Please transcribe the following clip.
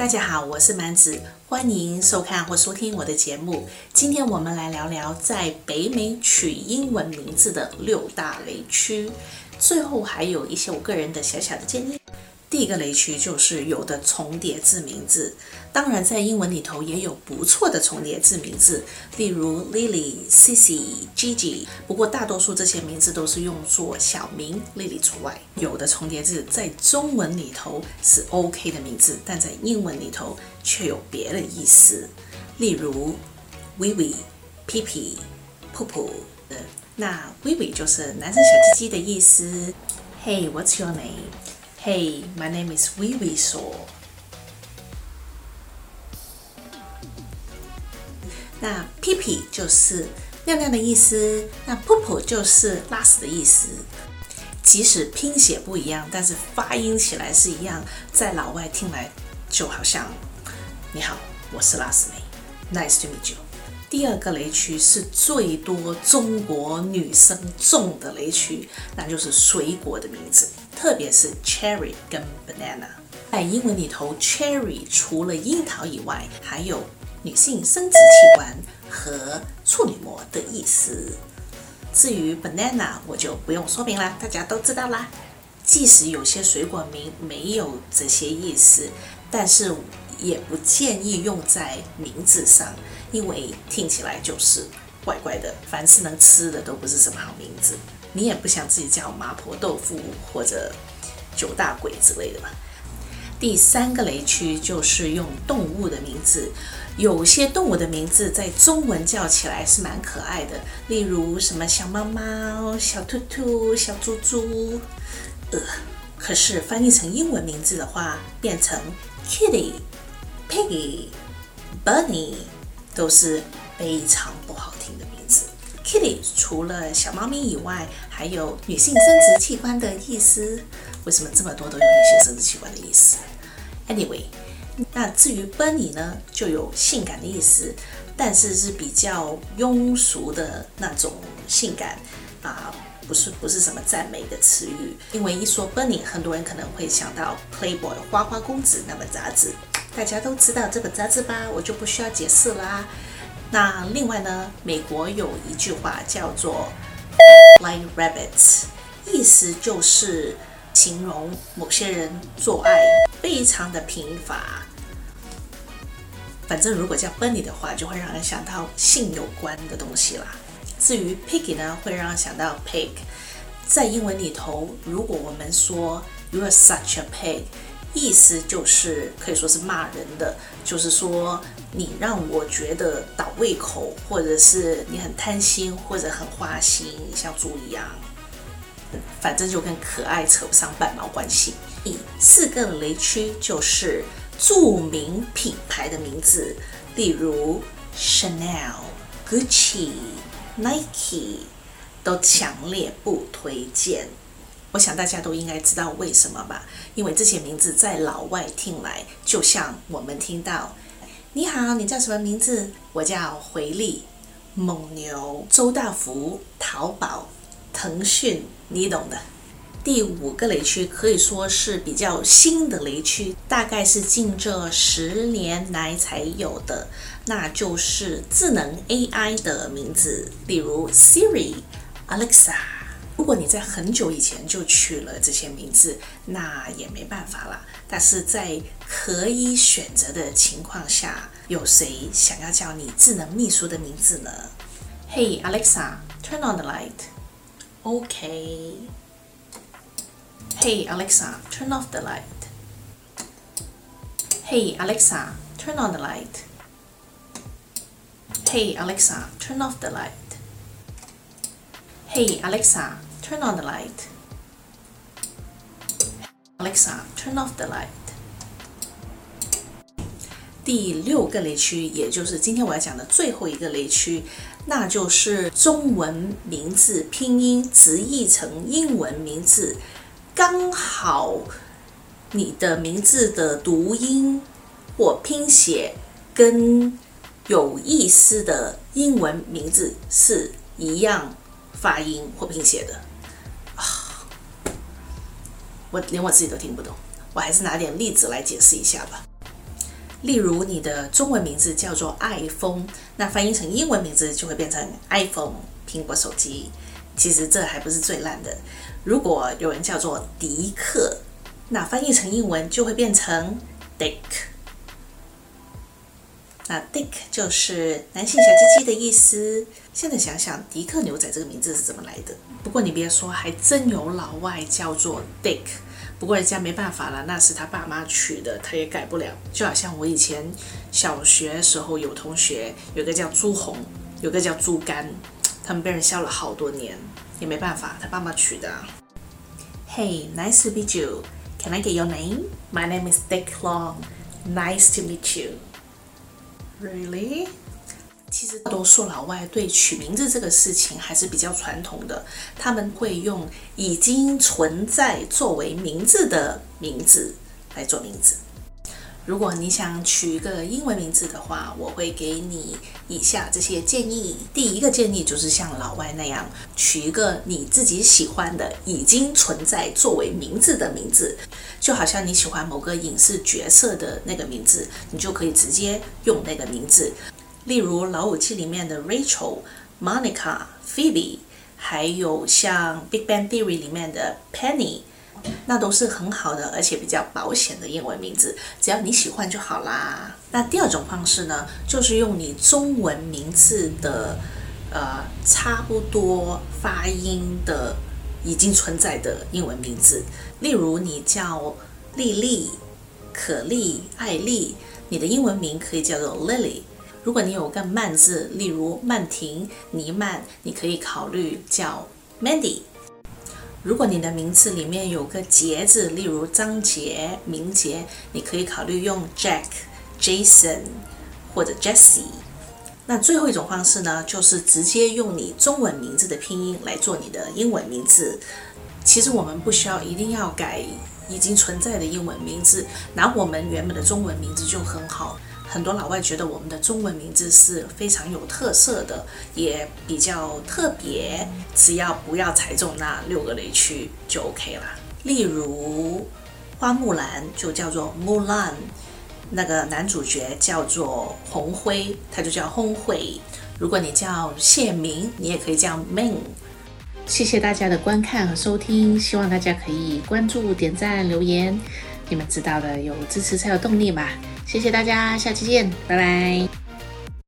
大家好，我是蛮子，欢迎收看或收听我的节目。今天我们来聊聊在北美取英文名字的六大雷区，最后还有一些我个人的小小的建议。第一个雷区就是有的重叠字名字，当然在英文里头也有不错的重叠字名字，例如 Lily、Cici、Gigi。不过大多数这些名字都是用作小名，Lily 除外。有的重叠字在中文里头是 OK 的名字，但在英文里头却有别的意思，例如 Vivi、Pipi、Popo 那 Vivi 就是男生小鸡鸡的意思。Hey, what's your name? Hey, my name is Vivi So。那屁屁就是尿尿的意思，那 poop 就是拉屎的意思。即使拼写不一样，但是发音起来是一样，在老外听来就好像你好，我是拉屎妹，Nice to meet you。第二个雷区是最多中国女生中的雷区，那就是水果的名字。特别是 cherry 跟 banana，在英文里头，cherry 除了樱桃以外，还有女性生殖器官和处女膜的意思。至于 banana，我就不用说明了，大家都知道啦。即使有些水果名没有这些意思，但是也不建议用在名字上，因为听起来就是怪怪的。凡是能吃的都不是什么好名字。你也不想自己叫麻婆豆腐或者九大鬼之类的吧？第三个雷区就是用动物的名字，有些动物的名字在中文叫起来是蛮可爱的，例如什么小猫猫、小兔兔、小猪猪，呃，可是翻译成英文名字的话，变成 Kitty、Piggy、Bunny，都是非常。Kitty 除了小猫咪以外，还有女性生殖器官的意思。为什么这么多都有女性生殖器官的意思？Anyway，那至于 Bunny 呢，就有性感的意思，但是是比较庸俗的那种性感啊，不是不是什么赞美的词语。因为一说 Bunny，很多人可能会想到 Playboy 花花公子那本杂志，大家都知道这本杂志吧？我就不需要解释啦。那另外呢，美国有一句话叫做 line rabbits”，意思就是形容某些人做爱非常的贫乏。反正如果叫 bunny 的话，就会让人想到性有关的东西啦。至于 piggy 呢，会让人想到 pig。在英文里头，如果我们说 you are such a pig”。意思就是可以说是骂人的，就是说你让我觉得倒胃口，或者是你很贪心，或者很花心，像猪一样，反正就跟可爱扯不上半毛关系。第四个雷区就是著名品牌的名字，例如 Chanel、Gucci、Nike，都强烈不推荐。我想大家都应该知道为什么吧？因为这些名字在老外听来，就像我们听到“你好，你叫什么名字？”我叫回力、蒙牛、周大福、淘宝、腾讯，你懂的。第五个雷区可以说是比较新的雷区，大概是近这十年来才有的，那就是智能 AI 的名字，例如 Siri、Alexa。如果你在很久以前就取了这些名字，那也没办法了。但是在可以选择的情况下，有谁想要叫你智能秘书的名字呢？Hey Alexa, turn on the light. OK. Hey Alexa, turn off the light. Hey Alexa, turn on the light. Hey Alexa, turn off the light. Hey Alexa. Turn on the light. Alexa, turn off the light. 第六个雷区，也就是今天我要讲的最后一个雷区，那就是中文名字拼音直译成英文名字，刚好你的名字的读音或拼写跟有意思的英文名字是一样发音或拼写的。我连我自己都听不懂，我还是拿点例子来解释一下吧。例如你的中文名字叫做 iPhone，，那翻译成英文名字就会变成 iPhone 苹果手机。其实这还不是最烂的，如果有人叫做迪克，那翻译成英文就会变成 Dick。那 Dick 就是男性小鸡鸡的意思。现在想想，迪克牛仔这个名字是怎么来的？不过你别说，还真有老外叫做 Dick。不过人家没办法了，那是他爸妈取的，他也改不了。就好像我以前小学时候有同学，有个叫朱红，有个叫朱干，他们被人笑了好多年，也没办法，他爸妈取的。Hey, nice to meet you. Can I get your name? My name is Dick Long. Nice to meet you. Really? 其实大多数老外对取名字这个事情还是比较传统的，他们会用已经存在作为名字的名字来做名字。如果你想取一个英文名字的话，我会给你以下这些建议。第一个建议就是像老外那样，取一个你自己喜欢的、已经存在作为名字的名字，就好像你喜欢某个影视角色的那个名字，你就可以直接用那个名字。例如《老武器》里面的 Rachel、Monica、Phoebe，还有像《Big Bang Theory》里面的 Penny。那都是很好的，而且比较保险的英文名字，只要你喜欢就好啦。那第二种方式呢，就是用你中文名字的呃差不多发音的已经存在的英文名字。例如你叫丽丽、可丽、艾丽，你的英文名可以叫做 Lily。如果你有个曼字，例如曼婷、尼曼，你可以考虑叫 Mandy。如果你的名字里面有个杰字，例如张杰、明杰，你可以考虑用 Jack、Jason 或者 Jessie。那最后一种方式呢，就是直接用你中文名字的拼音来做你的英文名字。其实我们不需要一定要改已经存在的英文名字，拿我们原本的中文名字就很好。很多老外觉得我们的中文名字是非常有特色的，也比较特别，只要不要踩中那六个雷区就 OK 了。例如花木兰就叫做 Mulan，那个男主角叫做红辉，他就叫红辉。如果你叫谢明，你也可以叫 Ming。谢谢大家的观看和收听，希望大家可以关注、点赞、留言。你们知道的，有支持才有动力嘛。谢谢大家，下期见，拜拜。